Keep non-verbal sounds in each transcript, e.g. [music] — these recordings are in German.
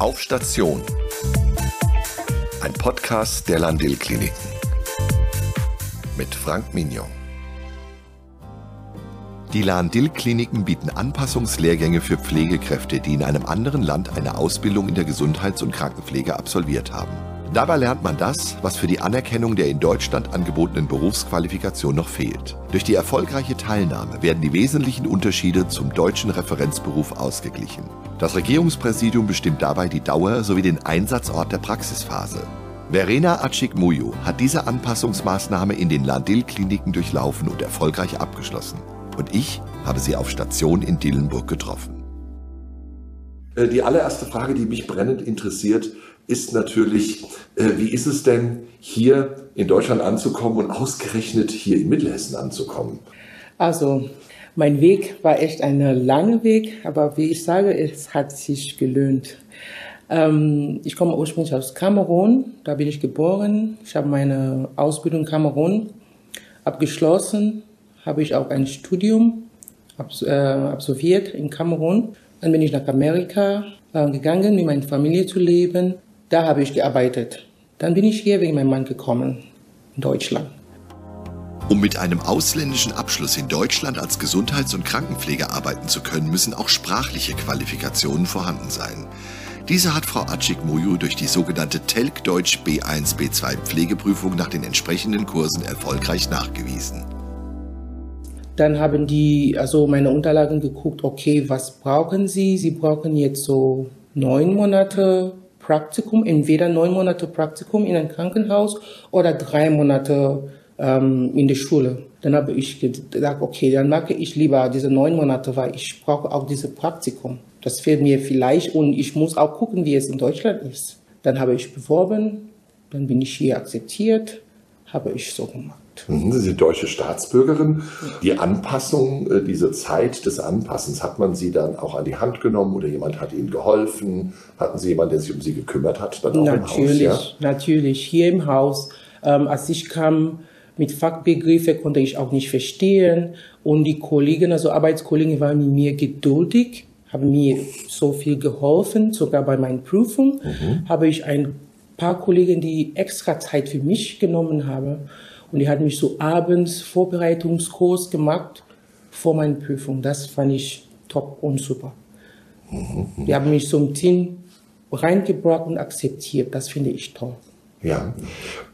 Auf Station. Ein Podcast der Landil Kliniken. Mit Frank Mignon. Die Lahn-Dill-Kliniken bieten Anpassungslehrgänge für Pflegekräfte, die in einem anderen Land eine Ausbildung in der Gesundheits- und Krankenpflege absolviert haben. Dabei lernt man das, was für die Anerkennung der in Deutschland angebotenen Berufsqualifikation noch fehlt. Durch die erfolgreiche Teilnahme werden die wesentlichen Unterschiede zum deutschen Referenzberuf ausgeglichen. Das Regierungspräsidium bestimmt dabei die Dauer sowie den Einsatzort der Praxisphase. Verena Acik-Muyo hat diese Anpassungsmaßnahme in den Landil-Kliniken durchlaufen und erfolgreich abgeschlossen. Und ich habe sie auf Station in Dillenburg getroffen. Äh, die allererste Frage, die mich brennend interessiert, ist natürlich, äh, wie ist es denn, hier in Deutschland anzukommen und ausgerechnet hier in Mittelhessen anzukommen? Also, mein Weg war echt ein langer Weg, aber wie ich sage, es hat sich gelöhnt. Ähm, ich komme ursprünglich aus Kamerun, da bin ich geboren. Ich habe meine Ausbildung in Kamerun abgeschlossen, habe ich auch ein Studium äh, absolviert in Kamerun. Dann bin ich nach Amerika äh, gegangen, mit meiner Familie zu leben. Da habe ich gearbeitet. Dann bin ich hier wegen meinem Mann gekommen, in Deutschland. Um mit einem ausländischen Abschluss in Deutschland als Gesundheits- und Krankenpfleger arbeiten zu können, müssen auch sprachliche Qualifikationen vorhanden sein. Diese hat Frau Acik-Muyu durch die sogenannte TELK Deutsch B1 B2 Pflegeprüfung nach den entsprechenden Kursen erfolgreich nachgewiesen. Dann haben die also meine Unterlagen geguckt, okay, was brauchen Sie? Sie brauchen jetzt so neun Monate Praktikum, entweder neun Monate Praktikum in einem Krankenhaus oder drei Monate ähm, in der Schule. Dann habe ich gedacht, okay, dann mache ich lieber diese neun Monate, weil ich brauche auch dieses Praktikum. Das fehlt mir vielleicht und ich muss auch gucken, wie es in Deutschland ist. Dann habe ich beworben, dann bin ich hier akzeptiert, habe ich so gemacht. Mhm, Sie sind deutsche Staatsbürgerin. Die Anpassung, äh, diese Zeit des Anpassens, hat man Sie dann auch an die Hand genommen oder jemand hat Ihnen geholfen? Hatten Sie jemanden, der sich um Sie gekümmert hat? Dann auch natürlich, im Haus, ja? natürlich. Hier im Haus, ähm, als ich kam mit Fachbegriffen, konnte ich auch nicht verstehen. Und die Kollegen, also Arbeitskollegen, waren mit mir geduldig, haben mir so viel geholfen. Sogar bei meinen Prüfungen mhm. habe ich ein paar Kollegen, die extra Zeit für mich genommen haben. Und die hat mich so abends Vorbereitungskurs gemacht vor meiner Prüfung. Das fand ich top und super. Mhm. Die haben mich so im Team reingebracht und akzeptiert. Das finde ich toll. Ja.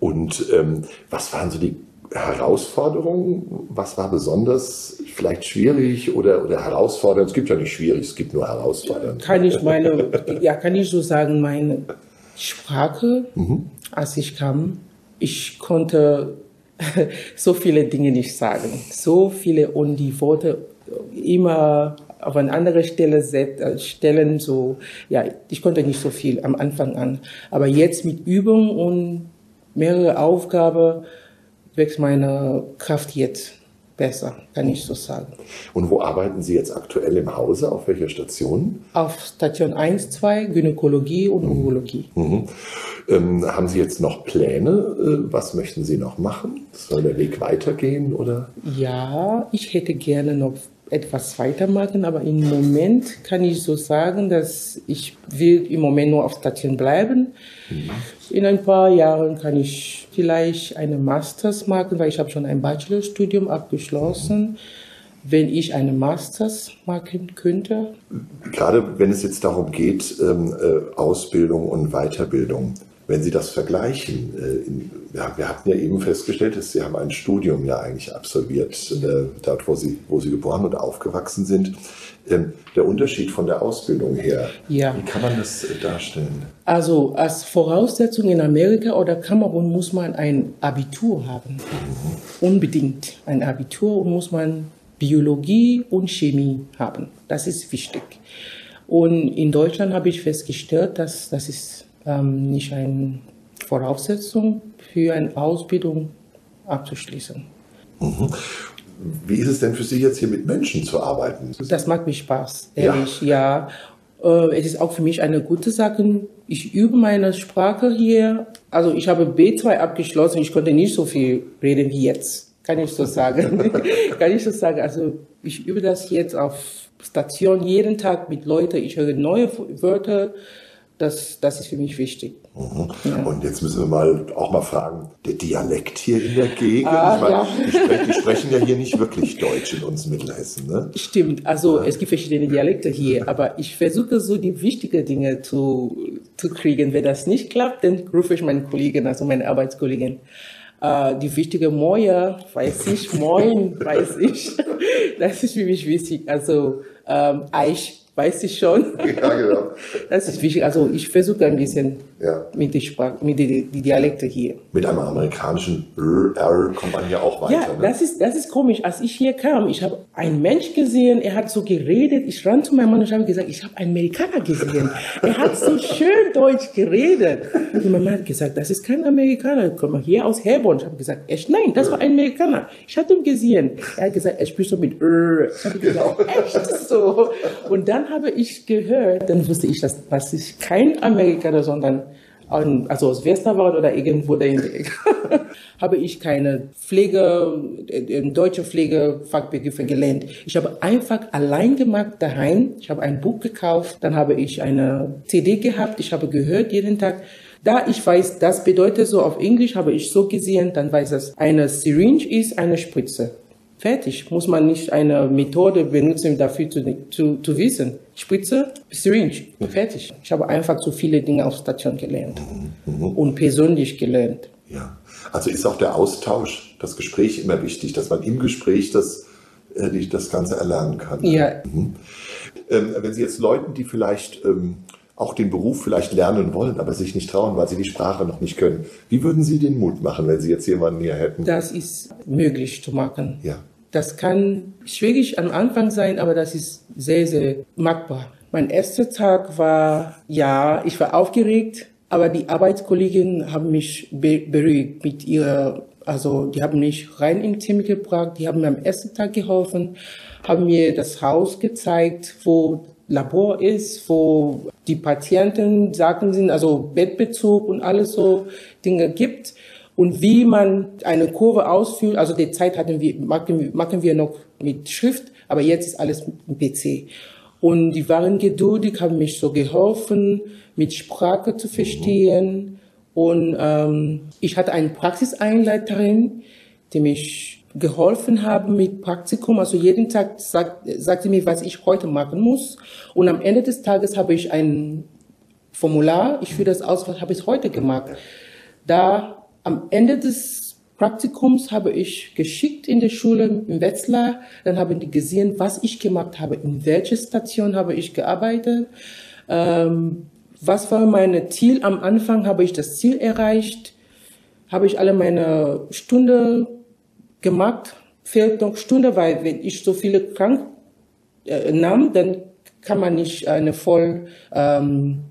Und ähm, was waren so die Herausforderungen? Was war besonders vielleicht schwierig oder, oder herausfordernd? Es gibt ja nicht schwierig, es gibt nur herausfordernd. Kann ich meine, ja, kann ich so sagen, meine Sprache, mhm. als ich kam, ich konnte [laughs] so viele Dinge nicht sagen. So viele und die Worte immer auf eine andere Stelle äh, stellen, so, ja, ich konnte nicht so viel am Anfang an. Aber jetzt mit Übung und mehrere Aufgaben wächst meine Kraft jetzt besser, kann ich so sagen. Und wo arbeiten Sie jetzt aktuell im Hause? Auf welcher Station? Auf Station 1, 2, Gynäkologie und mhm. Urologie. Mhm. Ähm, haben Sie jetzt noch Pläne? Äh, was möchten Sie noch machen? Soll der Weg weitergehen oder? Ja, ich hätte gerne noch etwas weitermachen, aber im Moment kann ich so sagen, dass ich will im Moment nur auf Station bleiben. Mhm. In ein paar Jahren kann ich vielleicht eine Masters machen, weil ich habe schon ein Bachelorstudium abgeschlossen. Mhm. Wenn ich eine Masters machen könnte. Gerade wenn es jetzt darum geht, ähm, äh, Ausbildung und Weiterbildung, wenn Sie das vergleichen, äh, in, ja, wir hatten ja eben festgestellt, dass Sie haben ein Studium ja eigentlich absolviert, äh, dort wo Sie, wo Sie geboren und aufgewachsen sind. Ähm, der Unterschied von der Ausbildung her, ja. wie kann man das äh, darstellen? Also als Voraussetzung in Amerika oder Kamerun muss man ein Abitur haben. Mhm. Unbedingt ein Abitur und muss man Biologie und Chemie haben. Das ist wichtig. Und in Deutschland habe ich festgestellt, dass das ist ähm, nicht eine Voraussetzung für eine Ausbildung abzuschließen. Mhm. Wie ist es denn für Sie jetzt hier mit Menschen zu arbeiten? Das macht mir Spaß, ehrlich, ja. ja. Äh, es ist auch für mich eine gute Sache. Ich übe meine Sprache hier. Also ich habe B2 abgeschlossen. Ich konnte nicht so viel reden wie jetzt. Kann ich so [laughs] sagen. [laughs] Kann ich so sagen. Also ich übe das jetzt auf Station jeden Tag mit Leuten. Ich höre neue Wörter Das, das ist für mich wichtig. Mhm. Ja. Und jetzt müssen wir mal auch mal fragen, der Dialekt hier in der Gegend, Ah, ich meine, ja. die, sprechen, die sprechen ja hier nicht wirklich Deutsch in uns Mittelhessen, ne? Stimmt, also es gibt verschiedene Dialekte hier, [laughs] aber ich versuche so die wichtigen Dinge zu, zu kriegen. Wenn das nicht klappt, dann rufe ich meinen Kollegen, also meine Arbeitskollegen. Äh, die wichtige Moja, weiß ich, Moin, weiß ich. [laughs] Das ist für mich wichtig. Also ähm, Eich, weiß ich schon. [laughs] Ja, genau. Das ist wichtig. Also ich versuche ein bisschen Ja. mit der Sprache, mit die, die Dialekte hier. Mit einem amerikanischen R, kommt man ja auch weiter, Ja, ne? das ist, das ist komisch. Als ich hier kam, ich habe einen Mensch gesehen, er hat so geredet. Ich ran zu meinem Mann und habe gesagt, ich habe einen Amerikaner gesehen. Er hat so schön Deutsch geredet. Und mein Mann hat gesagt, das ist kein Amerikaner, komm mal hier aus Herborn. Ich habe gesagt, echt, nein, das war ein Amerikaner. Ich hatte ihn gesehen. Er hat gesagt, er spricht so mit R. Ich habe gesagt, echt so. Und dann habe ich gehört, dann wusste ich, dass das ist kein Amerikaner, sondern also aus Westerwald oder irgendwo in der Ecke, [laughs] habe ich keine Pflege, deutsche Pflegefachbegriffe gelernt. Ich habe einfach allein gemacht daheim. Ich habe ein Buch gekauft, dann habe ich eine CD gehabt, ich habe gehört jeden Tag. Da ich weiß, das bedeutet so auf Englisch, habe ich so gesehen, dann weiß es, eine Syringe ist eine Spritze. Fertig. Muss man nicht eine Methode benutzen, dafür zu, zu, zu wissen. Spritze, Syringe. Fertig. Ich habe einfach so viele Dinge auf Station gelernt. Und persönlich gelernt. Ja. Also ist auch der Austausch, das Gespräch immer wichtig, dass man im Gespräch das, äh, das Ganze erlernen kann. Ja, Ähm, wenn Sie jetzt Leuten, die vielleicht ähm, auch den Beruf vielleicht lernen wollen, aber sich nicht trauen, weil sie die Sprache noch nicht können, wie würden Sie den Mut machen, wenn Sie jetzt jemanden hier hätten? das ist möglich zu machen. Ja. Das kann schwierig am Anfang sein, aber das ist sehr, sehr machbar. Mein erster Tag war, ja, ich war aufgeregt, aber die Arbeitskollegen haben mich be beruhigt mit ihrer, also die haben mich rein im Team gebracht, die haben mir am ersten Tag geholfen, haben mir das Haus gezeigt, wo Labor ist, wo die Patienten Sachen sind, also Bettbezug und alles so Dinge gibt und wie man eine Kurve ausführt. Also die Zeit hatten wir, machen, wir- noch mit Schrift, aber jetzt ist alles mit PC. Und die waren geduldig, haben mich so geholfen, mit Sprache zu verstehen. Und ähm, ich hatte eine Praxiseinleiterin, die mich geholfen haben mit Praktikum. Also jeden Tag sagt, sagt sie mir, was ich heute machen muss. Und am Ende des Tages habe ich ein Formular, ich führe das aus, was habe ich heute gemacht. Da am Ende des Praktikums habe ich geschickt in der Schule in Wetzlar, dann haben die gesehen, was ich gemacht habe, in welcher Station habe ich gearbeitet, ähm, was war mein Ziel am Anfang, habe ich das Ziel erreicht, habe ich alle meine Stunde gemacht, fehlt noch Stunde, weil wenn ich so viele krank äh, nahm, dann kann man nicht eine voll ähm,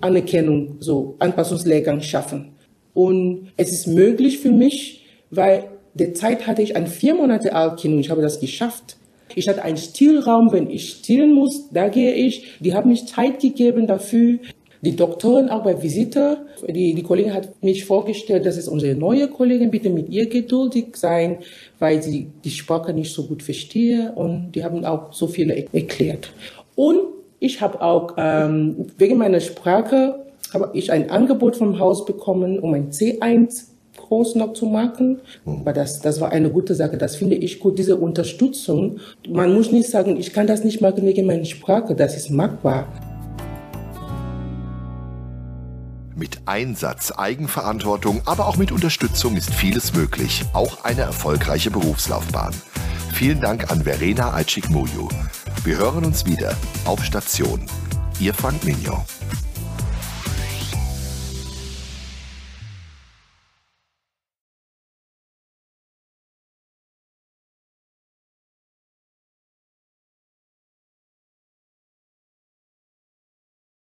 Anerkennung, so Anpassungslehrgang schaffen. Und es ist möglich für mich, weil derzeit hatte ich ein vier Monate alt Kind und ich habe das geschafft. Ich hatte einen Stillraum, wenn ich stillen muss, da gehe ich. Die haben mich Zeit gegeben dafür. Die Doktorin auch bei Visite, die, die Kollegin hat mich vorgestellt, das ist unsere neue Kollegin, bitte mit ihr geduldig sein, weil sie die Sprache nicht so gut verstehe und die haben auch so viele er- erklärt. Und ich habe auch ähm, wegen meiner Sprache habe ich ein Angebot vom Haus bekommen, um ein C1 groß noch zu machen. Aber das, das war eine gute Sache. Das finde ich gut, diese Unterstützung. Man muss nicht sagen, ich kann das nicht machen wegen meiner Sprache. Das ist machbar. Mit Einsatz, Eigenverantwortung, aber auch mit Unterstützung ist vieles möglich, auch eine erfolgreiche Berufslaufbahn. Vielen Dank an Verena Eitschik-Muju. Wir hören uns wieder auf Station. Ihr Frank Mignon.